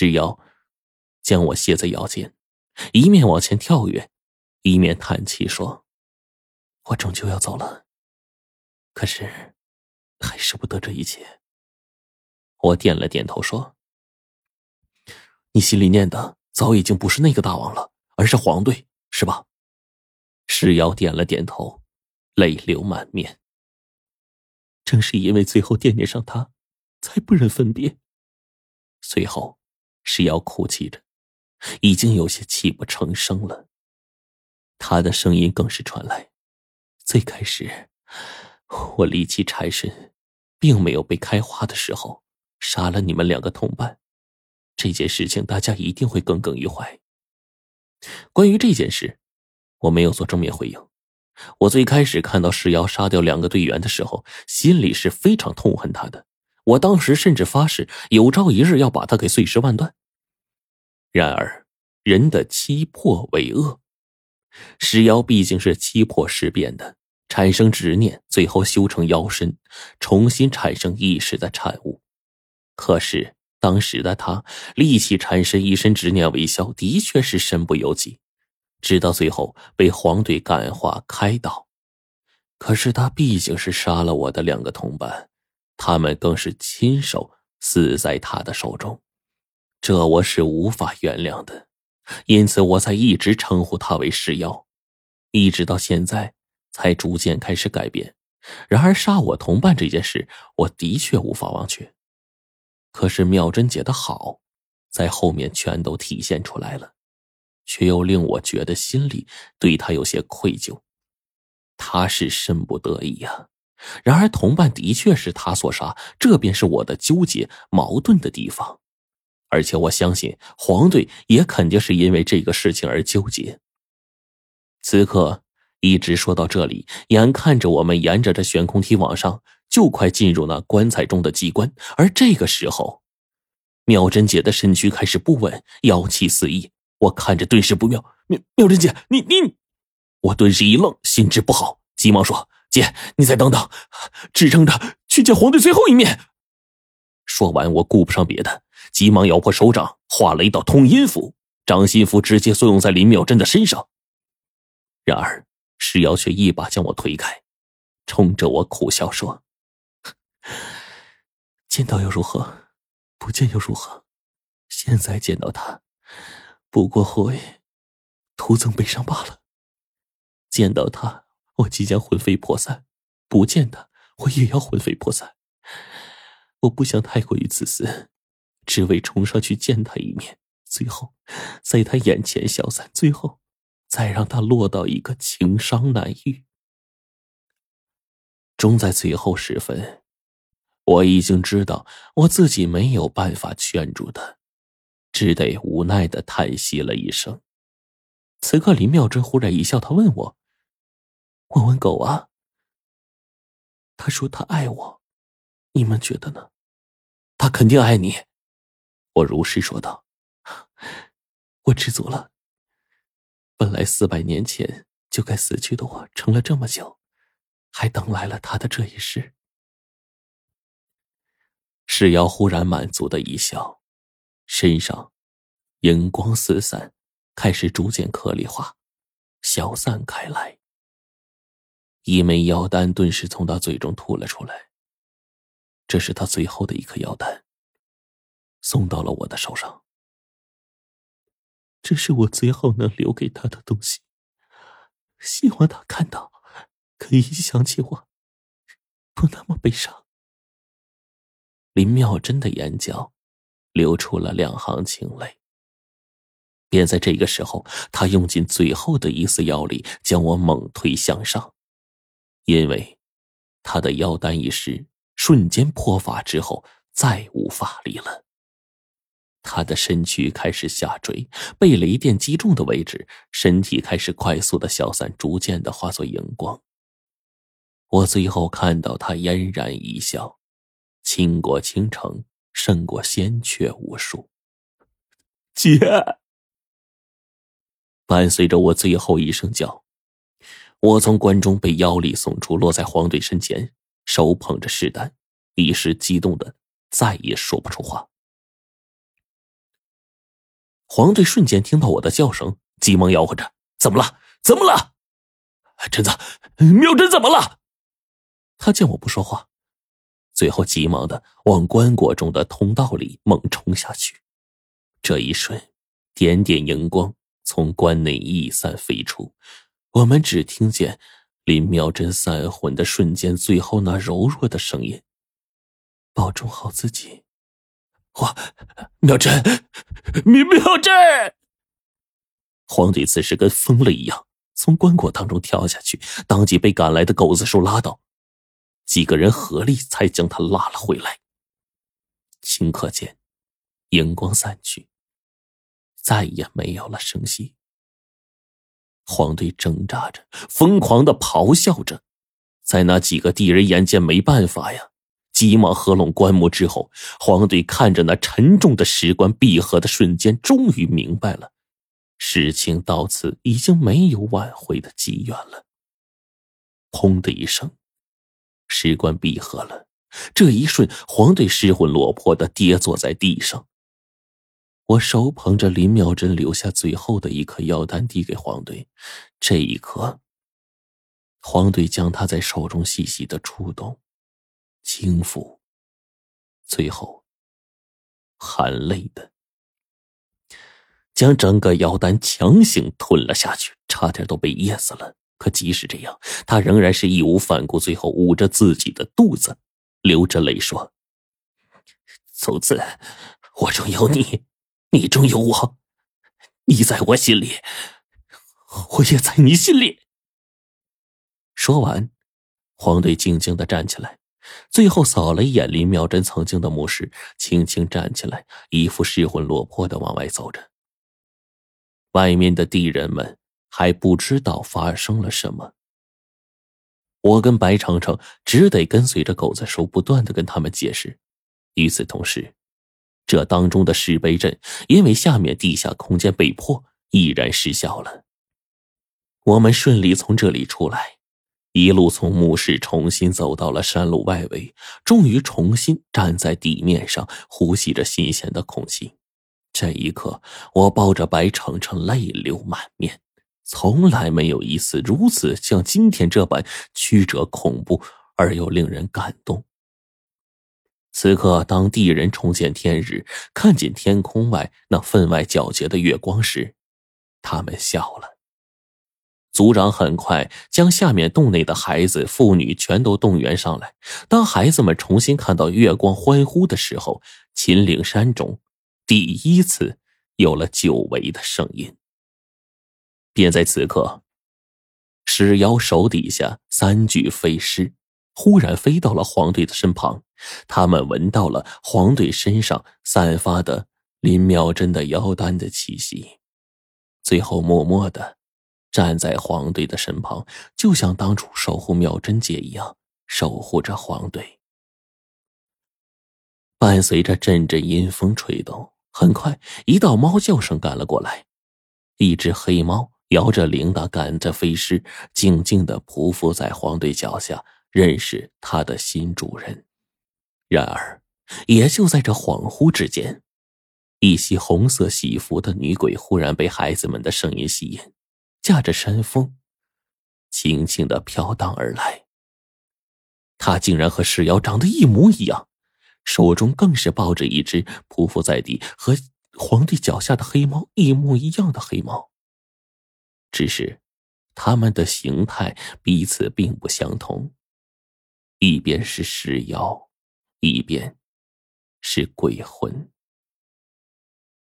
石瑶将我卸在腰间，一面往前跳跃，一面叹气说：“我终究要走了，可是还舍不得这一切。”我点了点头说：“你心里念的早已经不是那个大王了，而是黄队，是吧？”石妖点了点头，泪流满面。正是因为最后惦念上他，才不忍分别。随后，石瑶哭泣着，已经有些泣不成声了。他的声音更是传来：“最开始，我力气缠身，并没有被开花的时候，杀了你们两个同伴。这件事情，大家一定会耿耿于怀。关于这件事，我没有做正面回应。”我最开始看到石瑶杀掉两个队员的时候，心里是非常痛恨他的。我当时甚至发誓，有朝一日要把他给碎尸万段。然而，人的七魄为恶，石妖毕竟是七魄尸变的，产生执念，最后修成妖身，重新产生意识的产物。可是当时的他，力气缠身，一身执念未消，的确是身不由己。直到最后被黄队感化开导，可是他毕竟是杀了我的两个同伴，他们更是亲手死在他的手中，这我是无法原谅的，因此我才一直称呼他为尸妖，一直到现在才逐渐开始改变。然而杀我同伴这件事，我的确无法忘却。可是妙珍姐的好，在后面全都体现出来了。却又令我觉得心里对他有些愧疚，他是身不得已呀。然而同伴的确是他所杀，这便是我的纠结矛盾的地方。而且我相信黄队也肯定是因为这个事情而纠结。此刻一直说到这里，眼看着我们沿着这悬空梯往上，就快进入那棺材中的机关。而这个时候，妙珍姐的身躯开始不稳，妖气四溢。我看着顿时不妙，妙妙珍姐，你你，我顿时一愣，心知不好，急忙说：“姐，你再等等，支撑着去见黄队最后一面。”说完，我顾不上别的，急忙咬破手掌，画了一道通阴符，掌心符直接作用在林妙珍的身上。然而，石瑶却一把将我推开，冲着我苦笑说：“见到又如何？不见又如何？现在见到他。”不过会徒增悲伤罢了。见到他，我即将魂飞魄散；不见他，我也要魂飞魄散。我不想太过于自私，只为冲上去见他一面，最后在他眼前消散，最后再让他落到一个情伤难愈。终在最后时分，我已经知道我自己没有办法劝住他。只得无奈的叹息了一声。此刻，林妙珍忽然一笑，他问我：“问问狗啊？”他说：“他爱我，你们觉得呢？”他肯定爱你，我如实说道。我知足了。本来四百年前就该死去的我，撑了这么久，还等来了他的这一世。世瑶忽然满足的一笑。身上，荧光四散，开始逐渐颗粒化，消散开来。一枚药丹顿时从他嘴中吐了出来。这是他最后的一颗药丹，送到了我的手上。这是我最后能留给他的东西，希望他看到，可以想起我，不那么悲伤。林妙真的眼角。流出了两行清泪。便在这个时候，他用尽最后的一丝妖力，将我猛推向上。因为他的妖丹一失，瞬间破法之后，再无法力了。他的身躯开始下坠，被雷电击中的位置，身体开始快速的消散，逐渐的化作荧光。我最后看到他嫣然一笑，倾国倾城。胜过仙阙无数。姐，伴随着我最后一声叫，我从关中被妖力送出，落在黄队身前，手捧着尸丹，一时激动的再也说不出话。黄队瞬间听到我的叫声，急忙吆喝着：“怎么了？怎么了？”贞子，妙贞怎么了？他见我不说话，最后急忙的往棺椁中的通道里猛冲下去。这一瞬，点点荧光从棺内溢散飞出，我们只听见林妙珍散魂的瞬间，最后那柔弱的声音：“保重好自己。”我，妙贞，妙妙贞。皇帝此时跟疯了一样。从棺椁当中跳下去，当即被赶来的狗子叔拉倒，几个人合力才将他拉了回来。顷刻间，荧光散去，再也没有了声息。黄队挣扎着，疯狂的咆哮着，在那几个地人眼见没办法呀，急忙合拢棺木之后，黄队看着那沉重的石棺闭合的瞬间，终于明白了。事情到此已经没有挽回的机缘了。砰的一声，石棺闭合了。这一瞬，黄队失魂落魄的跌坐在地上。我手捧着林妙珍留下最后的一颗药丹，递给黄队。这一刻，黄队将它在手中细细的触动、轻抚，最后含泪的。将整个药丹强行吞了下去，差点都被噎死了。可即使这样，他仍然是义无反顾，最后捂着自己的肚子，流着泪说：“从此，我中有你，你中有我，你在我心里，我也在你心里。”说完，黄队静静的站起来，最后扫了一眼林妙珍曾经的墓室，轻轻站起来，一副失魂落魄的往外走着。外面的地人们还不知道发生了什么，我跟白程程只得跟随着狗子叔，不断的跟他们解释。与此同时，这当中的石碑阵因为下面地下空间被破，已然失效了。我们顺利从这里出来，一路从墓室重新走到了山路外围，终于重新站在地面上，呼吸着新鲜的空气。这一刻，我抱着白程程，泪流满面。从来没有一次如此像今天这般曲折、恐怖而又令人感动。此刻，当地人重见天日，看见天空外那分外皎洁的月光时，他们笑了。族长很快将下面洞内的孩子、妇女全都动员上来。当孩子们重新看到月光，欢呼的时候，秦岭山中。第一次有了久违的声音。便在此刻，石妖手底下三具飞尸忽然飞到了黄队的身旁，他们闻到了黄队身上散发的林妙真的妖丹的气息，最后默默的站在黄队的身旁，就像当初守护妙真姐一样，守护着黄队。伴随着阵阵阴风吹动。很快，一道猫叫声赶了过来。一只黑猫摇着铃铛，赶着飞尸，静静的匍匐在黄队脚下，认识他的新主人。然而，也就在这恍惚之间，一袭红色喜服的女鬼忽然被孩子们的声音吸引，驾着山风，轻轻的飘荡而来。她竟然和石妖长得一模一样。手中更是抱着一只匍匐在地、和皇帝脚下的黑猫一模一样的黑猫。只是，他们的形态彼此并不相同，一边是尸妖，一边是鬼魂。